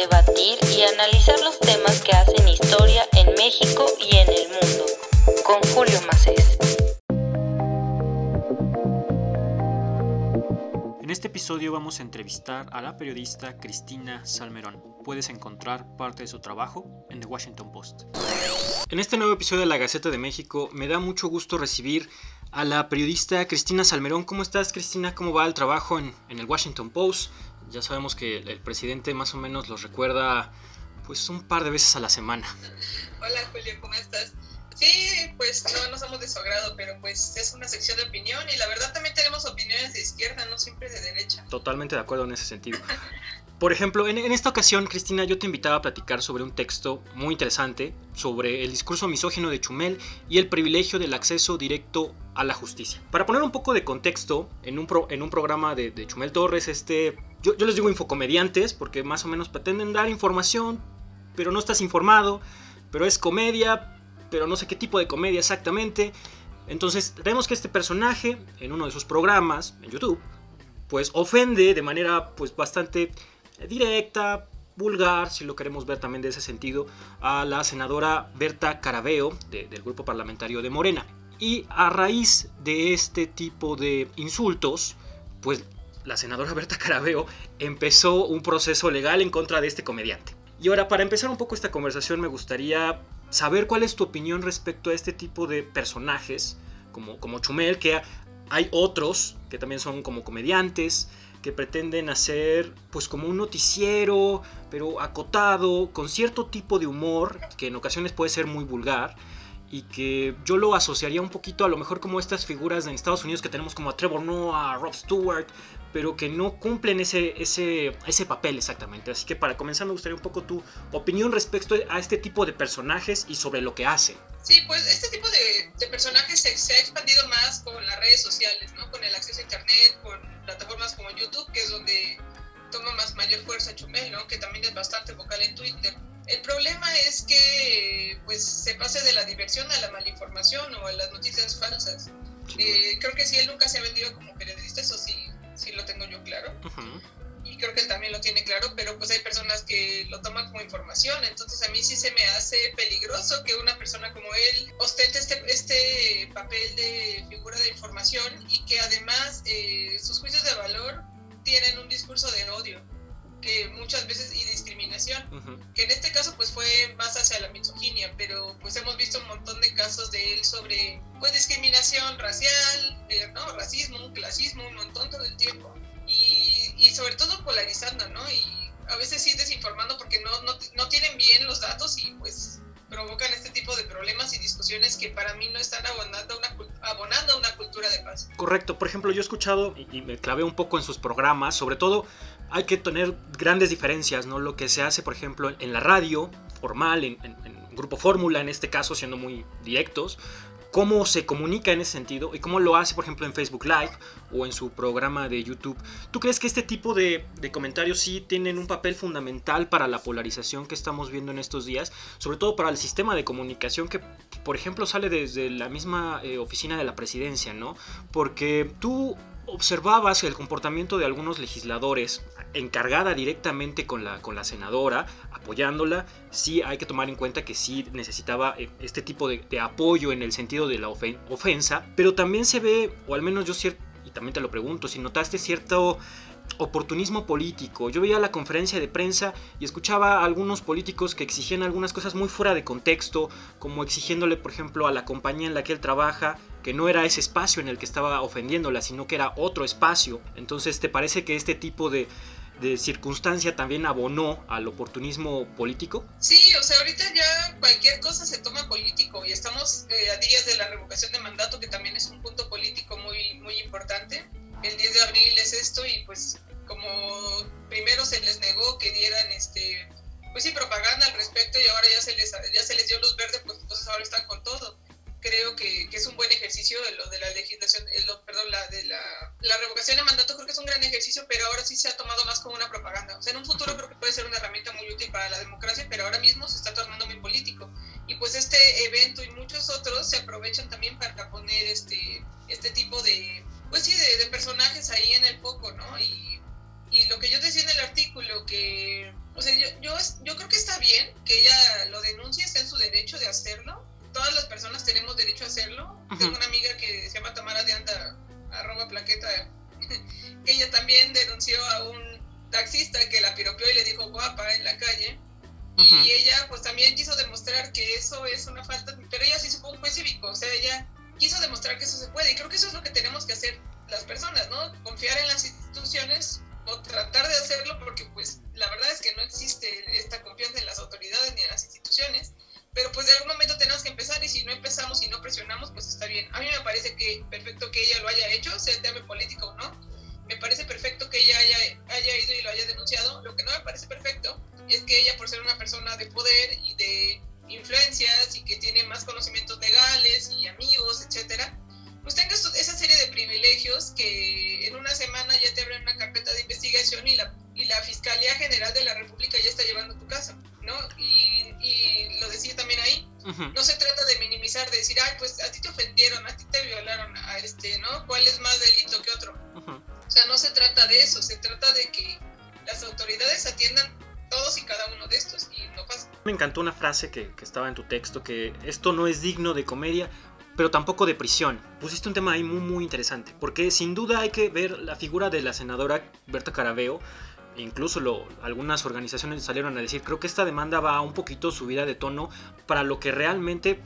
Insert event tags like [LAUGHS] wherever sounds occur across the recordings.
debatir y analizar los temas que hacen historia en México y en el mundo. Con Julio Macés. En este episodio vamos a entrevistar a la periodista Cristina Salmerón. Puedes encontrar parte de su trabajo en The Washington Post. En este nuevo episodio de La Gaceta de México me da mucho gusto recibir a la periodista Cristina Salmerón. ¿Cómo estás Cristina? ¿Cómo va el trabajo en, el Washington Post? Ya sabemos que el, presidente más o menos los recuerda pues un par de veces a la semana. Hola Julio, ¿cómo estás? Sí, pues no nos hemos desogrado, pero pues es una sección de opinión y la verdad también tenemos opiniones de izquierda, no siempre de derecha. Totalmente de acuerdo en ese sentido. [LAUGHS] Por ejemplo, en, esta ocasión, Cristina, yo te invitaba a platicar sobre un texto muy interesante sobre el discurso misógino de Chumel y el privilegio del acceso directo a la justicia. Para poner un poco de contexto, en un, programa de, Chumel Torres, este, yo, les digo infocomediantes porque más o menos pretenden dar información, pero no estás informado, pero es comedia, pero no sé qué tipo de comedia exactamente. Entonces, vemos que este personaje, en uno de sus programas en YouTube, pues ofende de manera pues bastante directa, vulgar, si lo queremos ver también de ese sentido, a la senadora Berta Carabeo del grupo parlamentario de Morena. Y a raíz de este tipo de insultos, pues la senadora Berta Carabeo empezó un proceso legal en contra de este comediante. Y ahora, para empezar un poco esta conversación, me gustaría saber cuál es tu opinión respecto a este tipo de personajes, como, como Chumel, que hay otros que también son como comediantes, que pretenden hacer pues como un noticiero, pero acotado, con cierto tipo de humor, que en ocasiones puede ser muy vulgar, y que yo lo asociaría un poquito a lo mejor como estas figuras en Estados Unidos que tenemos como a Trevor Noah, a Rob Stewart, pero que no cumplen ese, ese, ese papel exactamente. Así que para comenzar me gustaría un poco tu opinión respecto a este tipo de personajes y sobre lo que hacen. Sí, pues este tipo de, de personajes se, se, ha expandido más con las redes sociales, ¿no? Con el acceso a internet, con plataformas como YouTube, que es donde toma más mayor fuerza Chumel, ¿no? Que también es bastante vocal en Twitter. El problema es que pues se pase de la diversión a la malinformación o a las noticias falsas. Eh, creo que sí, él nunca se ha vendido como periodista, eso sí, sí lo tengo yo claro. Y creo que él también lo tiene claro, pero pues hay personas que lo toman como información, entonces a mí sí se me hace peligroso que una persona como él ostente este, este papel de figura de información y que además eh, sus juicios de valor tienen un discurso de odio que muchas veces y discriminación, que en este caso pues fue más hacia la misoginia, pero pues hemos visto un montón de casos de él sobre pues discriminación racial, eh, no, racismo, clasismo, un montón todo el tiempo y, sobre todo polarizando, ¿no? Y a veces sí desinformando porque no, no, no tienen bien los datos y pues provocan este tipo de problemas y discusiones que para mí no están abonando una, abonando una cultura de paz. Correcto, por ejemplo, yo he escuchado y me clavé un poco en sus programas, sobre todo hay que tener grandes diferencias, ¿no? Lo que se hace, por ejemplo, en la radio formal, en Grupo Fórmula, en este caso, siendo muy directos, cómo se comunica en ese sentido y cómo lo hace, por ejemplo, en Facebook Live o en su programa de YouTube. ¿Tú crees que este tipo de, comentarios sí tienen un papel fundamental para la polarización que estamos viendo en estos días? Sobre todo para el sistema de comunicación que, por ejemplo, sale desde la misma eh, oficina de la presidencia, ¿no? Porque tú observabas el comportamiento de algunos legisladores encargada directamente con la, con la senadora, apoyándola, sí hay que tomar en cuenta que sí necesitaba eh, este tipo de, apoyo en el sentido de la ofensa, pero también se ve, o al menos yo cierto, y también te lo pregunto, si notaste cierto oportunismo político. Yo veía la conferencia de prensa y escuchaba a algunos políticos que exigían algunas cosas muy fuera de contexto, como exigiéndole, por ejemplo, a la compañía en la que él trabaja que no era ese espacio en el que estaba ofendiéndola, sino que era otro espacio. Entonces, ¿te parece que este tipo de, de circunstancia también abonó al oportunismo político? Sí, o sea, ahorita ya cualquier cosa se toma político y estamos eh, a días de la revocación de mandato, que también es un punto político muy, muy importante el 10 de abril es esto y pues como primero se les negó que dieran este pues sí propaganda al respecto y ahora ya se les ya se les dio luz verde pues entonces ahora están con todo. Creo que, que es un buen ejercicio lo de la legislación lo, perdón la de la, la, revocación de mandato creo que es un gran ejercicio pero ahora sí se ha tomado más como una propaganda. O sea en un futuro creo que puede ser una herramienta muy útil para la democracia pero ahora mismo se está tornando muy político. Y pues este evento y muchos otros se aprovechan también para poner este este tipo de pues sí, de, personajes ahí en el foco, ¿no? Y, lo que yo decía en el artículo, que, o sea, yo, yo, yo creo que está bien que ella lo denuncie, está en su derecho de hacerlo. Todas las personas tenemos derecho a hacerlo. Tengo una amiga que se llama Tamara de Anda, arroba plaqueta, [LAUGHS] que ella también denunció a un taxista que la piropeó y le dijo guapa en la calle. Y ella pues también quiso demostrar que eso es una falta, pero ella sí fue un juez cívico, o sea, ella quiso demostrar que eso se puede. Y creo que eso es lo que tenemos que hacer las personas, ¿no? Confiar en las instituciones o tratar de hacerlo porque pues la verdad es que no existe esta confianza en las autoridades ni en las instituciones, pero pues de algún momento tenemos que empezar y si no empezamos y no presionamos pues está bien. A mí me parece que perfecto que ella lo haya hecho, sea tema político o no, me parece perfecto que ella haya, haya ido y lo haya denunciado, lo que no me parece perfecto es que ella por ser una persona de poder y de influencias y que tiene más conocimientos legales y amigos, etcétera, pues tengas esa serie de privilegios que en una semana ya te abren una carpeta de investigación y la, y la Fiscalía General de la República ya está llevando tu caso, ¿no? Y, y lo decía también ahí, no se trata de minimizar, de decir, ay, pues a ti te ofendieron, a ti te violaron, a este, ¿no? ¿Cuál es más delito que otro? O sea, no se trata de eso, se trata de que las autoridades atiendan todos y cada uno de estos y no pasa. Me encantó una frase que, que estaba en tu texto, que esto no es digno de comedia, pero tampoco de prisión. Pusiste un tema ahí muy muy interesante, porque sin duda hay que ver la figura de la senadora Berta Carabeo. Incluso lo, algunas organizaciones salieron a decir, creo que esta demanda va un poquito subida de tono para lo que realmente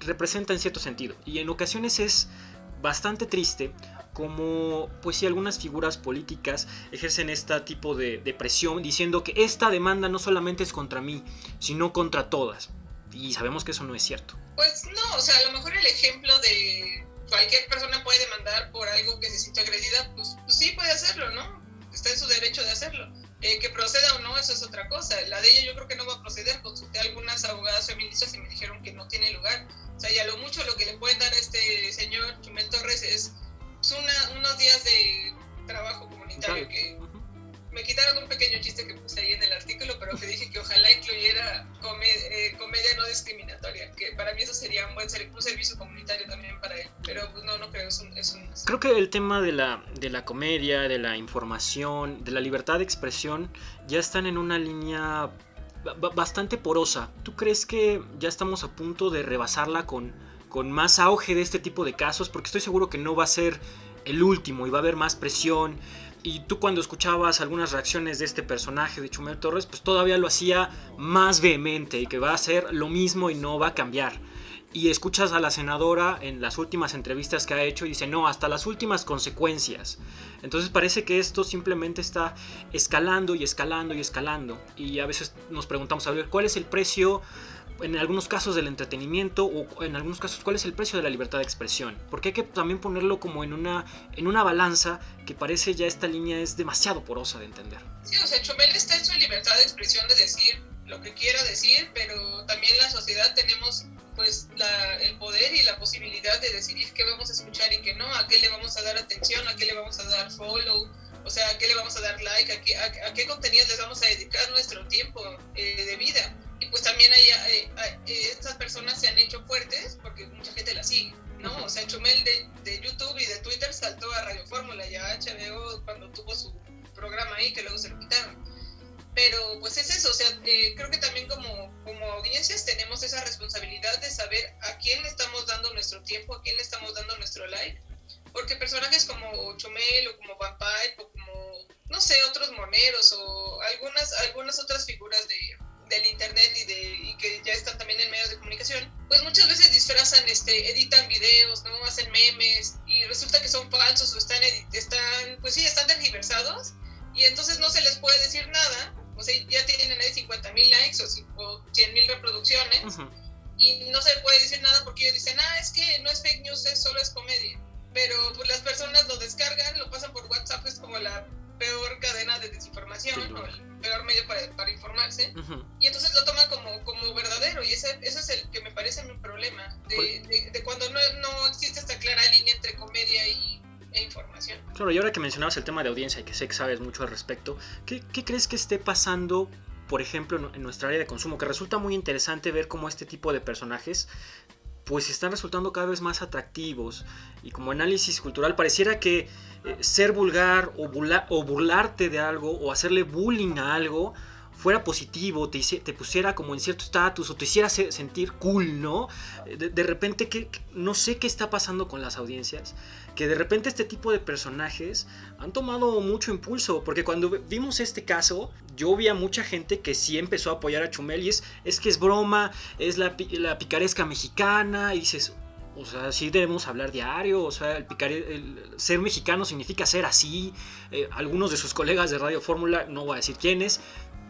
representa en cierto sentido. Y en ocasiones es bastante triste como pues si algunas figuras políticas ejercen este tipo de, de, presión diciendo que esta demanda no solamente es contra mí, sino contra todas. Y sabemos que eso no es cierto. Pues no, o sea, a lo mejor el ejemplo de cualquier persona puede demandar por algo que se siente agredida, pues, pues sí puede hacerlo, ¿no? Está en su derecho de hacerlo. Eh, que proceda o no, eso es otra cosa. La de ella yo creo que no va a proceder. Consulté a algunas abogadas feministas y me dijeron que no tiene lugar. O sea, ya lo mucho lo que le pueden dar a este señor Creo que el tema de la, de la comedia, de la información, de la libertad de expresión, ya están en una línea bastante porosa. ¿Tú crees que ya estamos a punto de rebasarla con, con más auge de este tipo de casos? Porque estoy seguro que no va a ser el último y va a haber más presión y tú cuando escuchabas algunas reacciones de este personaje de Chumel Torres, pues todavía lo hacía más vehemente y que va a hacer lo mismo y no va a cambiar. Y escuchas a la senadora en las últimas entrevistas que ha hecho y dice, no, hasta las últimas consecuencias. Entonces parece que esto simplemente está escalando y escalando y escalando. Y a veces nos preguntamos, a ver, ¿cuál es el precio en algunos casos del entretenimiento o en algunos casos cuál es el precio de la libertad de expresión. Porque hay que también ponerlo como en una, en una balanza que parece ya esta línea es demasiado porosa de entender. Sí, o sea, Chomel está en su libertad de expresión de decir lo que quiera decir, pero también la sociedad tenemos pues la, el poder y la posibilidad de decidir qué vamos a escuchar y qué no, a qué le vamos a dar atención, a qué le vamos a dar follow, o sea, a qué le vamos a dar like, a qué, a, qué contenidos les vamos a dedicar nuestro tiempo eh, de vida y pues también hay, estas personas se han hecho fuertes porque mucha gente la sigue, ¿no? O sea, Chumel de, de YouTube y de Twitter saltó a Radio Fórmula y a HBO cuando tuvo su programa ahí, que luego se lo quitaron. Pero pues es eso, o sea, eh, creo que también como, como audiencias tenemos esa responsabilidad de saber a quién le estamos dando nuestro tiempo, a quién le estamos dando nuestro like, porque personajes como Chumel o como Vampire o como, no sé, otros moneros o algunas, algunas otras figuras de, del internet y, de, y que ya están también en medios de comunicación, pues muchas veces disfrazan, este, editan videos, ¿no? Hacen memes y resulta que son falsos o están, están pues sí, están tergiversados y entonces no se les puede decir nada, o sea, ya tienen ahí 50 mil likes o, 100 mil reproducciones y no se puede decir nada porque ellos dicen, ah, es que no es fake news, es, solo es comedia. Pero pues las personas lo descargan, lo pasan por WhatsApp, es como la peor cadena de desinformación o el peor medio para, para informarse. Y entonces lo toman como, como verdadero y ese, ese es el que me parece mi problema de, pues de, cuando no, no, existe esta clara línea entre comedia y, e. Claro, y ahora que mencionabas el tema de audiencia y que sé que sabes mucho al respecto, ¿qué, crees que esté pasando por ejemplo, en nuestra área de consumo, que resulta muy interesante ver cómo este tipo de personajes pues están resultando cada vez más atractivos y como análisis cultural pareciera que eh, ser vulgar o, burlarte de algo o hacerle bullying a algo fuera positivo, te, te pusiera como en cierto estatus o te hiciera sentir cool, ¿no? De, de repente que, no sé qué está pasando con las audiencias, que de repente este tipo de personajes han tomado mucho impulso, porque cuando vimos este caso, yo vi a mucha gente que sí empezó a apoyar a Chumel y es, es que es broma, es la, la picaresca mexicana, y dices, o sea, sí debemos hablar diario, o sea, el, el ser mexicano significa ser así. Eh, algunos de sus colegas de Radio Fórmula, no voy a decir quiénes,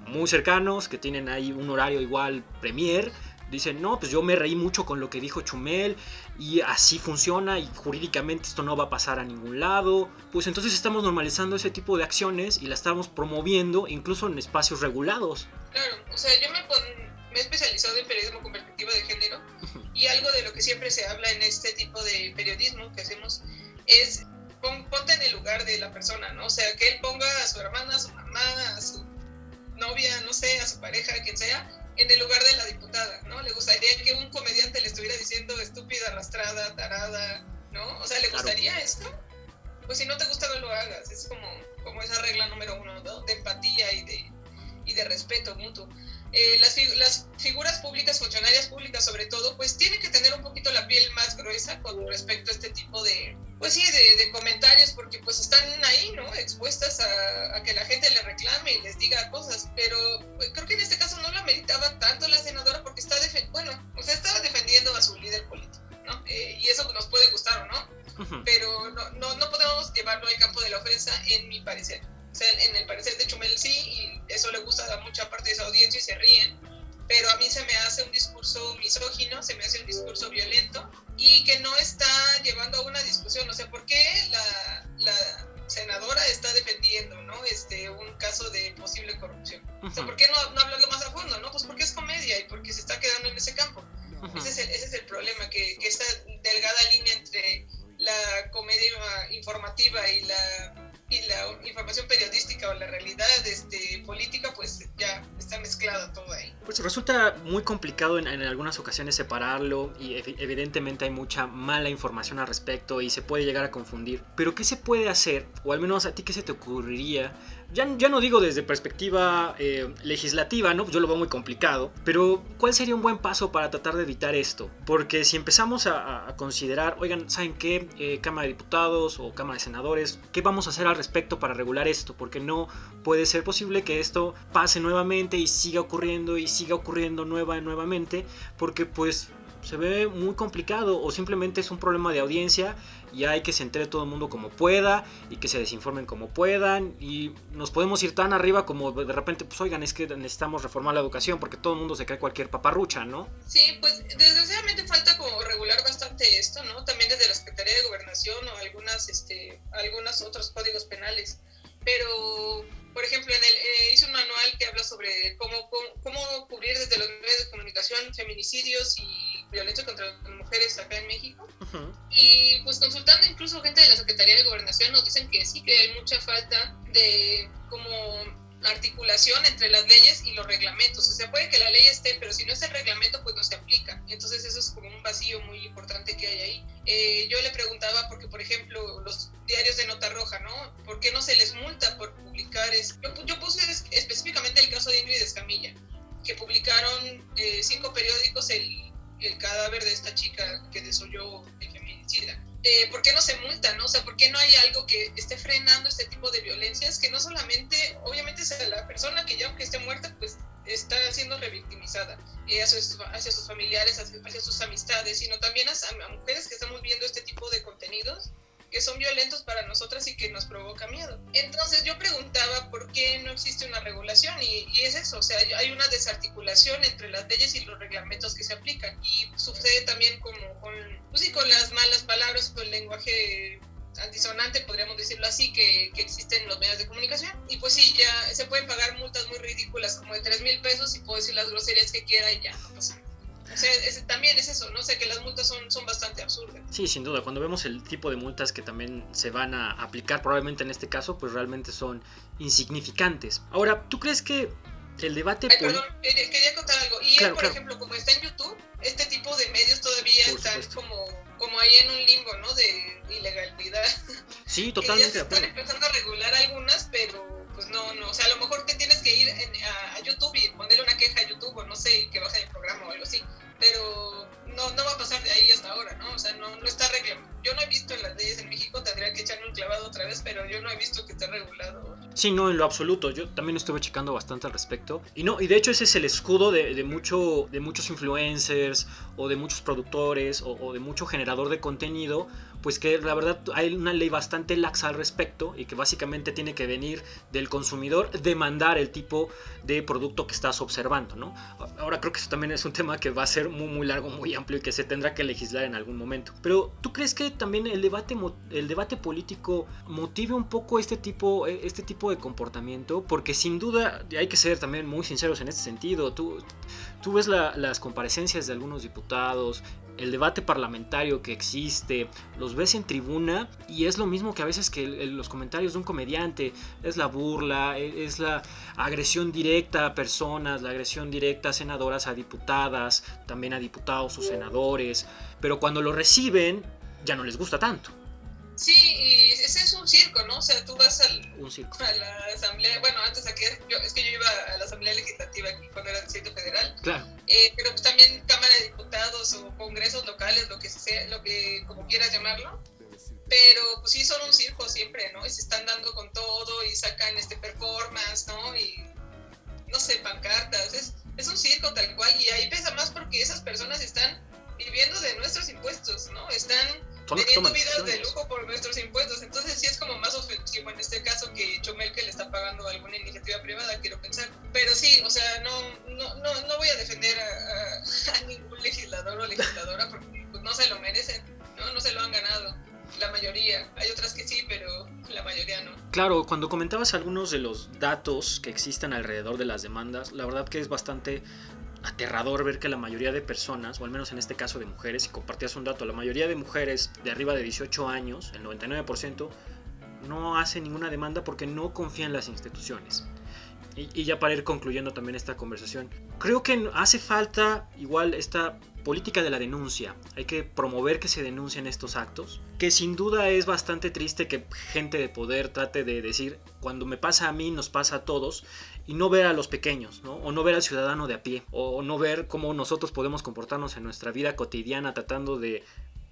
muy cercanos, que tienen ahí un horario igual premier, dicen, no, pues yo me reí mucho con lo que dijo Chumel y así funciona y jurídicamente esto no va a pasar a ningún lado. Pues entonces estamos normalizando ese tipo de acciones y la estamos promoviendo incluso en espacios regulados. Claro, o sea, yo me, me he especializado en periodismo con de género y algo de lo que siempre se habla en este tipo de periodismo que hacemos es ponte en el lugar de la persona, ¿no? O sea, que él ponga a su hermana, a su mamá, a su novia, no sé, a su pareja, a quien sea, en el lugar de la diputada, ¿no? Le gustaría que un comediante le estuviera diciendo estúpida, arrastrada, tarada, ¿no? O sea, ¿le gustaría esto? Pues si no te gusta, no lo hagas. Es como, como esa regla número uno, ¿no? De empatía y de, y de respeto mutuo. Eh, las, las, figuras públicas, funcionarias públicas sobre todo, pues tienen que tener un poquito la piel más gruesa con respecto a este tipo de, pues sí, de, comentarios, porque pues están ahí, ¿no? Expuestas a, que la gente le reclame y les diga cosas, pero pues, creo que en este caso no la meritaba tanto la senadora porque está, bueno, o sea, estaba defendiendo a su líder político, ¿no? Eh, y eso nos puede gustar o no, pero no, no, no podemos llevarlo al campo de la ofensa, en mi parecer. O sea, en el parecer de Chumel sí, y eso le gusta a mucha parte de esa audiencia y se ríen, pero a mí se me hace un discurso misógino, se me hace un discurso violento y que no está llevando a una discusión. O sea, ¿por qué la, la senadora está defendiendo ¿no? este, un caso de posible corrupción? O sea, ¿por qué no, no hablarlo más a fondo? ¿no? Pues porque es comedia y porque se está quedando en ese campo. ese, es el, ese es el problema, que, que esta delgada línea entre la comedia informativa y la y la información periodística o la realidad este, política, pues ya está mezclada todo ahí. Pues resulta muy complicado en, en algunas ocasiones separarlo y evidentemente hay mucha mala información al respecto y se puede llegar a confundir. Pero ¿qué se puede hacer? O al menos a ti, ¿qué se te ocurriría ya, no digo desde perspectiva eh, legislativa, ¿no? Yo lo veo muy complicado, pero ¿cuál sería un buen paso para tratar de evitar esto? Porque si empezamos a, considerar, oigan, ¿saben qué? Eh, Cámara de Diputados o Cámara de Senadores, ¿qué vamos a hacer al respecto para regular esto? Porque no puede ser posible que esto pase nuevamente y siga ocurriendo y siga ocurriendo nueva y nuevamente, porque pues se ve muy complicado o simplemente es un problema de audiencia y hay que se entere todo el mundo como pueda y que se desinformen como puedan y nos podemos ir tan arriba como de repente pues oigan es que necesitamos reformar la educación porque todo el mundo se cree cualquier paparrucha, ¿no? Sí, pues desgraciadamente falta como regular bastante esto, ¿no? También desde la Secretaría de Gobernación o algunas este algunos otros códigos penales, pero por ejemplo, en el, eh, hice un manual que habla sobre cómo, cómo, cubrir desde los medios de comunicación feminicidios y violencia contra las mujeres acá en México. Y pues consultando incluso gente de la Secretaría de Gobernación nos dicen que sí que hay mucha falta de como articulación entre las leyes y los reglamentos. O sea, puede que la ley esté, pero si no es el reglamento, pues no se aplica. Entonces eso es como un vacío muy importante que hay ahí. Eh, yo le preguntaba, porque por ejemplo, los diarios de nota roja, ¿no? ¿Por qué no se les multa por publicar? Es... Yo, yo puse específicamente el caso de Ingrid Escamilla, que publicaron eh, cinco periódicos el, el cadáver de esta chica que desoyó el feminicida. Eh, ¿por qué no se multa, no? O sea, ¿por qué no hay algo que esté frenando este tipo de violencias? Que no solamente, obviamente, sea la persona que ya aunque esté muerta, pues está siendo revictimizada eh, hacia, sus, familiares, hacia, sus amistades, sino también a mujeres que estamos viendo este tipo de contenidos que son violentos para nosotras y que nos provoca miedo. Entonces yo preguntaba por qué no existe una regulación y, es eso, o sea, hay una desarticulación entre las leyes y los reglamentos que se aplican y sucede también como con, pues con las malas palabras, con el lenguaje antisonante, podríamos decirlo así, que, que existen en los medios de comunicación. Y pues sí, ya se pueden pagar multas muy ridículas como de 3 mil pesos y puedo decir las groserías que quiera y ya no pasa o sea, también es eso, ¿no? sé que las multas son, son bastante absurdas. Sí, sin duda. Cuando vemos el tipo de multas que también se van a aplicar, probablemente en este caso, pues realmente son insignificantes. Ahora, ¿tú crees que el debate... Ay, perdón, quería contar algo. Y él, por ejemplo, como está en YouTube, este tipo de medios todavía están como, como ahí en un limbo, ¿no? De ilegalidad. Sí, [LAUGHS] totalmente. están empezando a regular algunas, Sí, no, en lo absoluto. Yo también estuve checando bastante al respecto. Y no, y de hecho ese es el escudo de, de mucho, de muchos influencers o de muchos productores o, o de mucho generador de contenido pues que la verdad hay una ley bastante laxa al respecto y que básicamente tiene que venir del consumidor demandar el tipo de producto que estás observando, ¿no? Ahora creo que eso también es un tema que va a ser muy muy largo, muy amplio y que se tendrá que legislar en algún momento. Pero ¿tú crees que también el debate el debate político motive un poco este tipo este tipo de comportamiento? Porque sin duda hay que ser también muy sinceros en este sentido. Tú tú ves las comparecencias de algunos diputados, el debate parlamentario que existe, los ves en tribuna y es lo mismo que a veces que los comentarios de un comediante, es la burla, e, es la agresión directa a personas, la agresión directa a senadoras, a diputadas, también a diputados o senadores, pero cuando lo reciben ya no les gusta tanto. Sí, y ese es un circo, ¿no? O sea, tú vas al, a la asamblea, bueno, antes aquí, yo, es que yo iba a la asamblea legislativa aquí cuando era distrito federal, claro. Eh, pero pues también O congresos locales, lo que sea, lo que como quieras llamarlo, pero pues sí son un circo siempre, ¿no? Y se están dando con todo y sacan este performance, ¿no? Y no sé, pancartas, es, es un circo tal cual y ahí pesa más porque esas personas están viviendo de nuestros impuestos, ¿no? Están teniendo vidas de lujo por nuestros impuestos. Entonces sí es como más ofensivo en este caso que Chomel que le está pagando alguna iniciativa privada, quiero pensar. Pero sí, o sea, no, no, no, no voy a defender a, ningún legislador o legisladora porque pues, no se lo merecen, ¿no? No se lo han ganado. La mayoría, hay otras que sí, pero la mayoría no. Claro, cuando comentabas algunos de los datos que existen alrededor de las demandas, la verdad que es bastante aterrador ver que la mayoría de personas, o al menos en este caso de mujeres, y compartías un dato, la mayoría de mujeres de arriba de 18 años, el 99%, no hace ninguna demanda porque no confía en las instituciones. Y, ya para ir concluyendo también esta conversación, creo que hace falta igual esta política de la denuncia. Hay que promover que se denuncien estos actos, que sin duda es bastante triste que gente de poder trate de decir, cuando me pasa a mí, nos pasa a todos, y no ver a los pequeños, ¿no? O no ver al ciudadano de a pie, o no ver cómo nosotros podemos comportarnos en nuestra vida cotidiana tratando de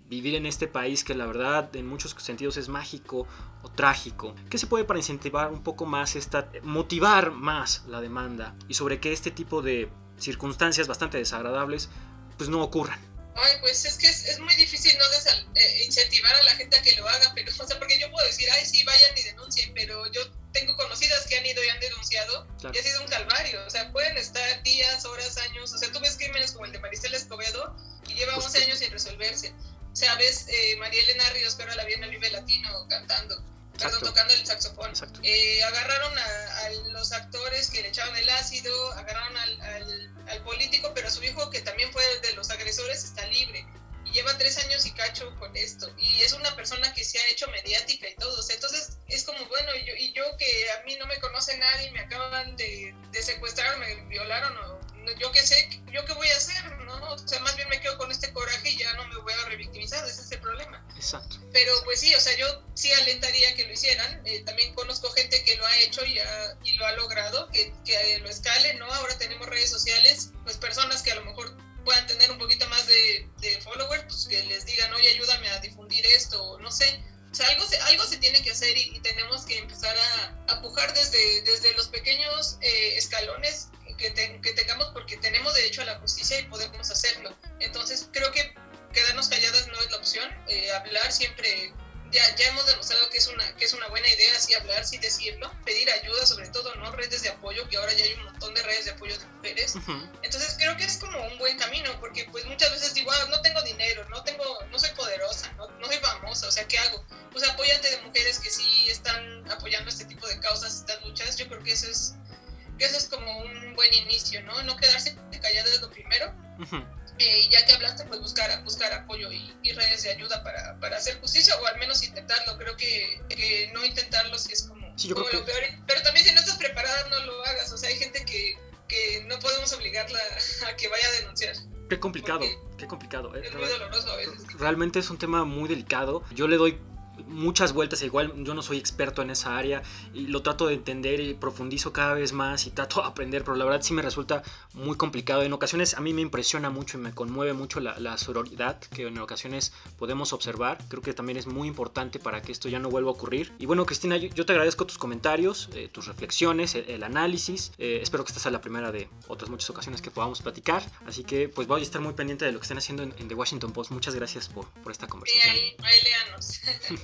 vivir en este país que la verdad en muchos sentidos es mágico o trágico. ¿Qué se puede para incentivar un poco más esta, motivar más la demanda y sobre que este tipo de circunstancias bastante desagradables pues no ocurran? Ay, pues es que es, muy difícil no eh, incentivar a la gente a que lo haga, pero, o sea, porque yo puedo decir, ay, sí, vayan y denuncien, pero yo tengo conocidas que han ido y han denunciado y ha sido un calvario, o sea, pueden estar días, horas, años, o sea, tú ves crímenes como el de Maricela Escobedo y lleva 11 años sin resolverse. O sea, ves eh, María Elena Ríos, pero la vi en el Vive Latino cantando, perdón, tocando el saxofón. Eh, agarraron a, los actores que le echaban el ácido, agarraron al, al, político, pero su hijo, que también fue de los agresores, está libre. Lleva tres años y cacho con esto. Y es una persona que se ha hecho mediática y todo. entonces es como, bueno, y yo, y yo que a mí no me conoce nadie, me acaban de, de secuestrar, me violaron o yo qué sé, yo qué voy a hacer, ¿no? O sea, más bien me quedo con este coraje y ya no me voy a revictimizar, ese es el problema. Exacto. Pero pues sí, o sea, yo sí alentaría que lo hicieran, eh, también conozco gente que lo ha hecho y, y lo ha logrado, que, que, lo escale, ¿no? Ahora tenemos redes sociales, pues personas que a lo mejor puedan tener un poquito más de, de followers, pues que les digan, oye, ayúdame a difundir esto, no sé. O sea, algo se, algo se tiene que hacer y, tenemos que empezar a, a, pujar desde, desde los pequeños eh, escalones que, que, tengamos porque tenemos derecho a la justicia y podemos hacerlo. Entonces creo que quedarnos calladas no es la opción. Eh, hablar siempre, ya, ya hemos demostrado que es, una, que es una buena idea, sí hablar, sí decirlo. Pedir ayuda sobre todo, ¿no? Redes de apoyo, que ahora ya hay un montón de redes de apoyo de mujeres. Entonces creo que es como un buen camino porque pues muchas veces digo, ah, no tengo dinero, no, tengo, no soy poderosa, no, no soy famosa, o sea, ¿qué hago? Pues apóyate de mujeres que sí están apoyando este tipo de causas, estas luchas. Yo creo que eso es que eso es como un buen inicio, ¿no? No quedarse callado es lo primero. Eh, y ya que hablaste, pues buscar, buscar apoyo y, redes de ayuda para, para, hacer justicia o al menos intentarlo. Creo que, que no intentarlo si es como, lo peor. Pero también si no estás preparada, no lo hagas. O sea, hay gente que, que no podemos obligarla a que vaya a denunciar. Qué complicado, qué complicado. Es muy doloroso a veces. Realmente es un tema muy delicado. Yo le doy muchas vueltas, igual yo no soy experto en esa área y lo trato de entender y profundizo cada vez más y trato de aprender, pero la verdad sí me resulta muy complicado. En ocasiones a mí me impresiona mucho y me conmueve mucho la, la sororidad que en ocasiones podemos observar. Creo que también es muy importante para que esto ya no vuelva a ocurrir. Y bueno, Cristina, yo, te agradezco tus comentarios, eh, tus reflexiones, el, análisis. Eh, espero que esta sea la primera de otras muchas ocasiones que podamos platicar. Así que pues voy a estar muy pendiente de lo que estén haciendo en, The Washington Post. Muchas gracias por, por esta conversación. Sí, ahí, ahí [LAUGHS]